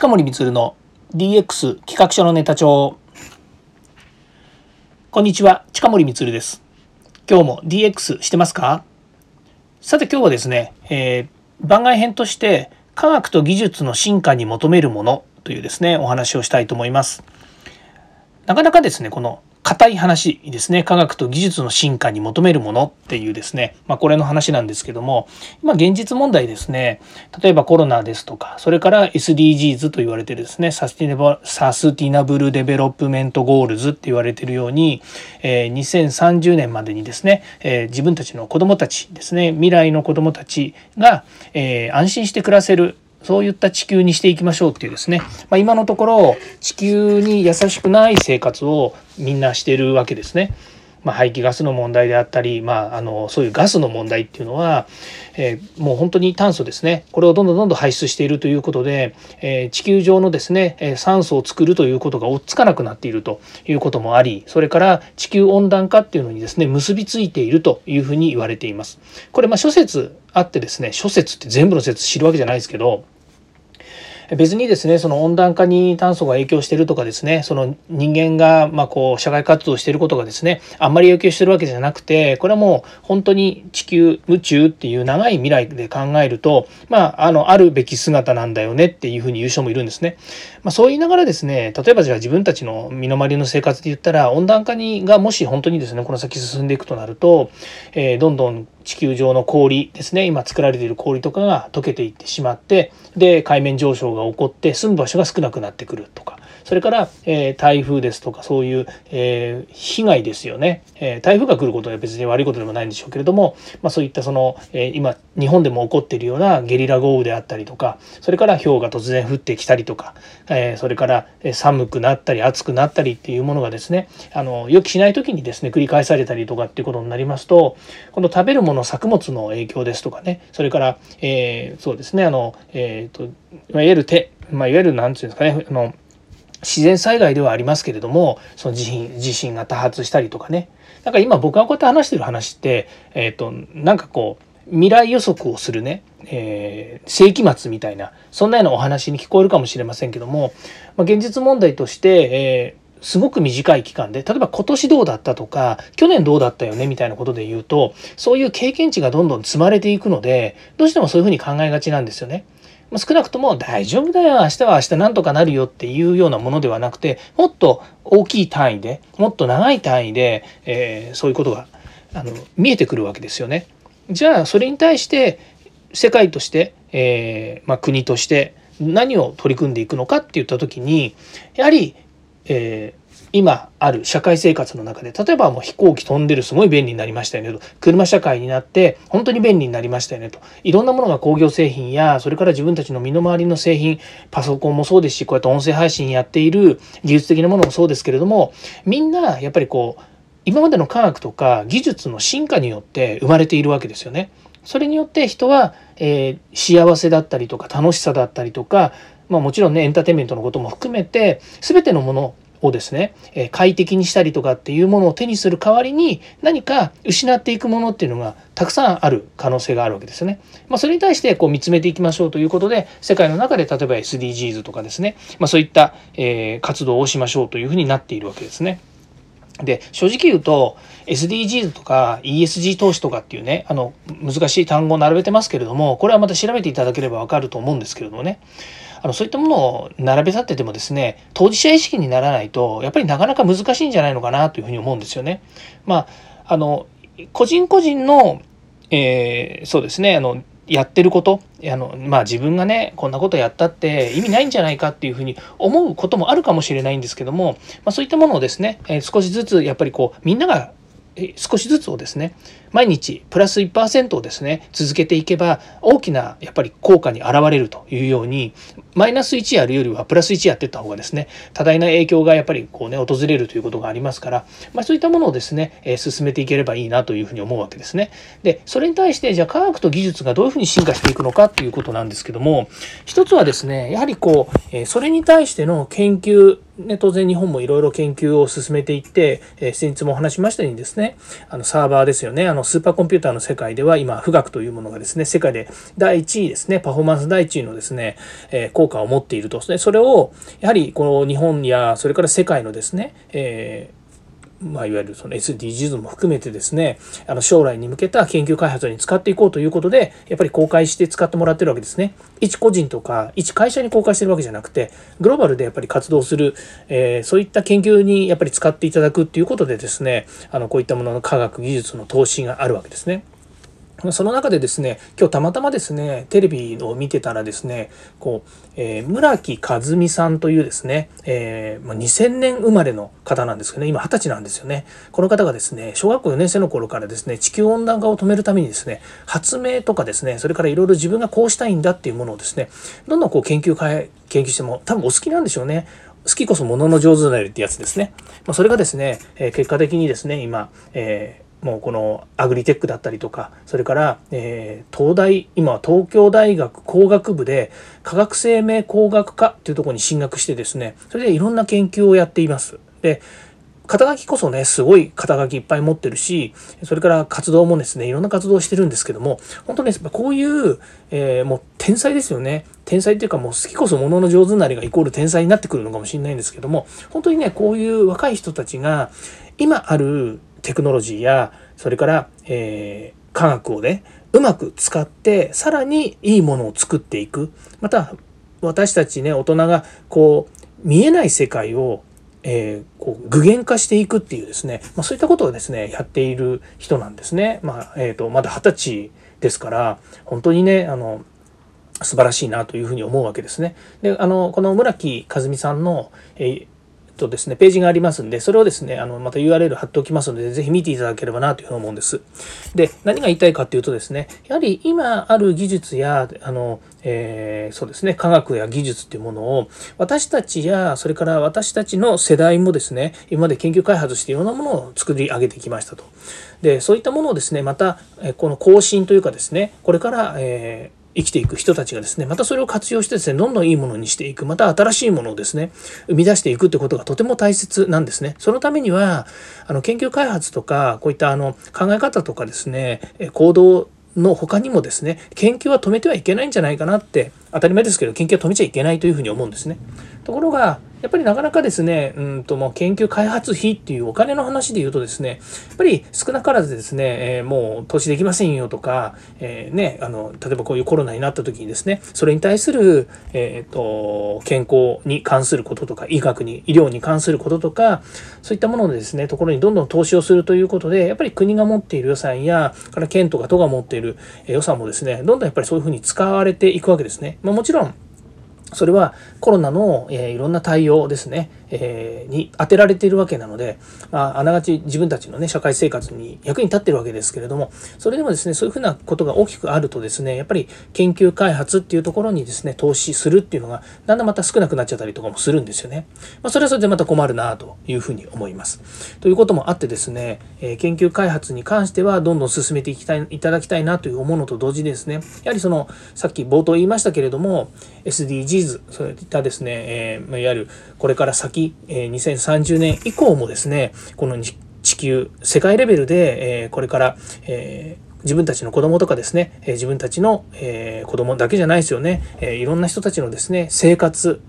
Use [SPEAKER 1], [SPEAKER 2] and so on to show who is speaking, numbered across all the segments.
[SPEAKER 1] 近森光の DX 企画書のネタ帳。こんにちは近森光です。今日も DX してますか？さて今日はですね、えー、番外編として科学と技術の進化に求めるものというですねお話をしたいと思います。なかなかですねこの硬い話ですね。科学と技術の進化に求めるものっていうですね、まあ、これの話なんですけども。今現実問題ですね。例えばコロナですとかそれから SDGs と言われてですね。 Sustainable Development Goals って言われてるように、えー、2030年までにですね、えー、自分たちの子どもたちですね。未来の子どもたちが、えー、安心して暮らせるそういった地球にしていきましょうっていうですね、まあ、今のところ地球に優しくない生活をみんなしてるわけですね。まあ、排気ガスの問題であったり、まあ、あのそういうガスの問題っていうのは、えー、もう本当に炭素ですねこれをどんどんどんどん排出しているということで、えー、地球上のですね、酸素を作るということが追っつかなくなっているということもありそれから地球温暖化っていうのにですね結びついているというふうに言われています。これま諸説あってですね諸説って全部の説知るわけじゃないですけど別にですねその温暖化に炭素が影響してるとかですねその人間がまこう社会活動してることがですねあんまり影響してるわけじゃなくてこれはもう本当に地球宇宙っていう長い未来で考えるとまああのあるべき姿なんだよねっていうふうに言う人もいるんですね。まあ、そう言いながらですね例えばじゃあ自分たちの身の回りの生活で言ったら温暖化にがもし本当にですねこの先進んでいくとなると、えー、どんどん地球上の氷ですね。今作られている氷とかが溶けていってしまってで海面上昇が起こって住む場所が少なくなってくるとか。それから、えー、台風ですとかそういう、えー、被害ですよね、えー、台風が来ることは別に悪いことでもないんでしょうけれども、まあ、そういったその、え今日本でも起こっているようなゲリラ豪雨であったりとかそれから氷が突然降ってきたりとか、えそれから寒くなったり暑くなったりっていうものがですねあの予期しない時にですね繰り返されたりとかっていうことになりますとこの食べるもの作物の影響ですとかねそれから、えそうですねあの、えーと、いわゆる手、まあ、いわゆる何て言うんですかねあの自然災害ではありますけれどもその地震地震が多発したりとかねなんか今僕がこうやって話してる話って、えーと、なんかこう未来予測をするね、えー、世紀末みたいなそんなようなお話に聞こえるかもしれませんけども、まあ、現実問題として、えー、すごく短い期間で例えば今年どうだったとか去年どうだったよねみたいなことで言うとそういう経験値がどんどん積まれていくのでどうしてもそういうふうに考えがちなんですよね。ま少なくとも大丈夫だよ明日は明日なんとかなるよっていうようなものではなくてもっと大きい単位でもっと長い単位で、えー、そういうことがあの見えてくるわけですよね。じゃあそれに対して世界として、えー、まあ、国として何を取り組んでいくのかって言った時にやはり、え今ある社会生活の中で例えばもう飛行機飛んでるすごい便利になりましたよねと車社会になって本当に便利になりましたよねといろんなものが工業製品やそれから自分たちの身の回りの製品パソコンもそうですしこうやって音声配信やっている技術的なものもそうですけれどもみんなやっぱりこう今までの科学とか技術の進化によって生まれているわけですよね。それによって人は、えー、幸せだったりとか楽しさだったりとか、まあ、もちろんねエンターテインメントのことも含めて全てのものをですね、え快適にしたりとかっていうものを手にする代わりに何か失っていくものっていうのがたくさんある可能性があるわけですね。まあ、それに対してこう見つめていきましょうということで世界の中で例えば SDGs とかですね、まあ、そういった、え活動をしましょうというふうになっているわけですね。で正直言うと SDGs とか ESG 投資とかっていうねあの難しい単語を並べてますけれどもこれはまた調べていただければ分かると思うんですけれどもねあのそういったものを並べ立っててもですね当事者意識にならないとやっぱりなかなか難しいんじゃないのかなというふうに思うんですよね。まあ、あの個人個人の、えー、そうですねあのやってること？あのまあ自分がねこんなことやったって意味ないんじゃないかっていうふうに思うこともあるかもしれないんですけども、まあ、そういったものをですね、え、少しずつやっぱりこうみんなが少しずつをですね毎日プラス1%をですね続けていけば大きなやっぱり効果に現れるというようにマイナス1やるよりはプラス1やっていった方がですね多大な影響がやっぱりこうね訪れるということがありますから、まあ、そういったものをですね、え進めていければいいなというふうに思うわけですね。でそれに対してじゃあ科学と技術がどういうふうに進化していくのかっていうことなんですけども一つはですねやはりこう、えそれに対しての研究ね、当然日本もいろいろ研究を進めていって、えー、先日もお話しましたようにですねあのサーバーですよねあのスーパーコンピューターの世界では今富岳というものがですね世界で第1位ですねパフォーマンス第1位のですね、えー、効果を持っていると。でそれをやはりこの日本やそれから世界のですね、えーまあ、いわゆるその SDGs も含めてですねあの将来に向けた研究開発に使っていこうということでやっぱり公開して使ってもらってるわけですね一個人とか一会社に公開してるわけじゃなくてグローバルでやっぱり活動する、えー、そういった研究にやっぱり使っていただくっていうことでですねあのこういったものの科学技術の投資があるわけですね。その中でですね今日たまたまですねテレビを見てたらですねこう、えー、村木和美さんというですね、えーまあ、2000年生まれの方なんですけどね。今二十歳なんですよね。この方がですね小学校4年生の頃からですね地球温暖化を止めるためにですね発明とかですねそれからいろいろ自分がこうしたいんだっていうものをですねどんどんこう研究会研究しても多分お好きなんでしょうね。好きこそものの上手なりってやつですね。まあ、それがですね、えー、結果的にですね、今、えーもうこのアグリテックだったりとかそれから、えー、東大今は東京大学工学部で化学生命工学科っていうところに進学してですねそれでいろんな研究をやっています。で肩書きこそねすごい肩書きいっぱい持ってるしそれから活動もですねいろんな活動をしてるんですけども本当にこういう、えー、もう天才ですよね天才っていうかもう好きこそものの上手なりがイコール天才になってくるのかもしれないんですけども本当にねこういう若い人たちが今あるテクノロジーやそれから、えー、科学をねうまく使ってさらにいいものを作っていくまた私たちね大人がこう見えない世界を、えー、こう具現化していくっていうですね、まあ、そういったことをですねやっている人なんですね。まあえーと、まだ二十歳ですから本当にねあの素晴らしいなというふうに思うわけですね。であのこの村木和美さんの、えーとですね、ページがありますんで、それをですね、あの、また URL 貼っておきますので、ぜひ見ていただければなというふうに思うんです。で、何が言いたいかっていうとですね、やはり今ある技術や、あの、えー、そうですね、科学や技術っていうものを、私たちや、それから私たちの世代もですね、今まで研究開発していろんなものを作り上げてきましたと。で、そういったものをですね、また、この更新というかですね、これから、えー生きていく人たちがですねまたそれを活用してですねどんどんいいものにしていくまた新しいものをですね生み出していくってことがとても大切なんですね。そのためにはあの研究開発とかこういったあの考え方とかですね行動の他にもですね研究は止めてはいけないんじゃないかなって当たり前ですけど研究は止めちゃいけないというふうに思うんですね。ところがやっぱりなかなかですね、うんともう研究開発費っていうお金の話で言うとですね、やっぱり少なからずですね、えー、もう投資できませんよとか、えー、ね、あの、例えばこういうコロナになった時にですね、それに対する、えっ、ー、と、健康に関することとか、医学に、医療に関することとか、そういったものでですね、ところにどんどん投資をするということで、やっぱり国が持っている予算や、から県とか都が持っている予算もですね、どんどんやっぱりそういうふうに使われていくわけですね。まあ、もちろん、それはコロナの、えー、いろんな対応ですね。えー、に当てられているわけなので、まあ、あながち自分たちのね社会生活に役に立ってるわけですけれどもそれでもですねそういうふうなことが大きくあるとですねやっぱり研究開発っていうところにですね投資するっていうのがだんだんまた少なくなっちゃったりとかもするんですよね。まあ、それはそれでまた困るなというふうに思います。ということもあってですね、えー、研究開発に関してはどんどん進めていきたいいただきたいなという思うのと同時にですねやはりそのさっき冒頭言いましたけれども SDGs そういったですね、えー、いわゆるこれから先、え、2030年以降もですねこの地球世界レベルで、これから、自分たちの子供とかですね、自分たちの、え子供だけじゃないですよね、いろんな人たちのですね生活。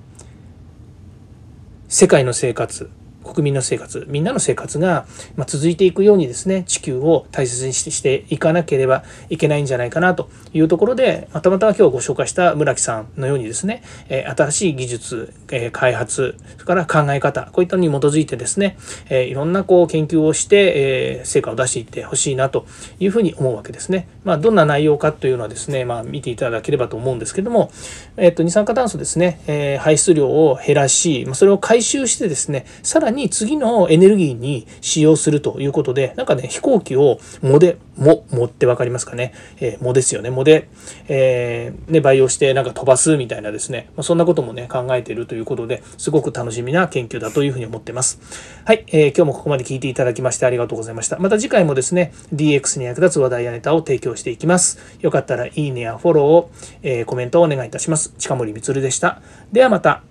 [SPEAKER 1] 世界の生活。国民の生活みんなの生活が続いていくようにですね地球を大切にしていかなければいけないんじゃないかなというところでまたまた今日ご紹介した村木さんのようにですね新しい技術開発それから考え方こういったのに基づいてですねいろんなこう研究をして成果を出していってほしいなというふうに思うわけですね。まあ、どんな内容かというのはですね、まあ、見ていただければと思うんですけども、えっと、二酸化炭素ですね、え排出量を減らしそれを回収してですねさらに次のエネルギーに使用するということでなんかね飛行機をモデも、もって分かりますかね。えー、もですよね。もで、えー、ね、培養してなんか飛ばすみたいなですね、まあ、そんなこともね、考えているということで、すごく楽しみな研究だというふうに思ってます。はい、えー、今日もここまで聞いていただきましてありがとうございました。また次回もですね、DX に役立つ話題やネタを提供していきます。よかったらいいねやフォローを、えー、コメントをお願いいたします。近森光でした。ではまた。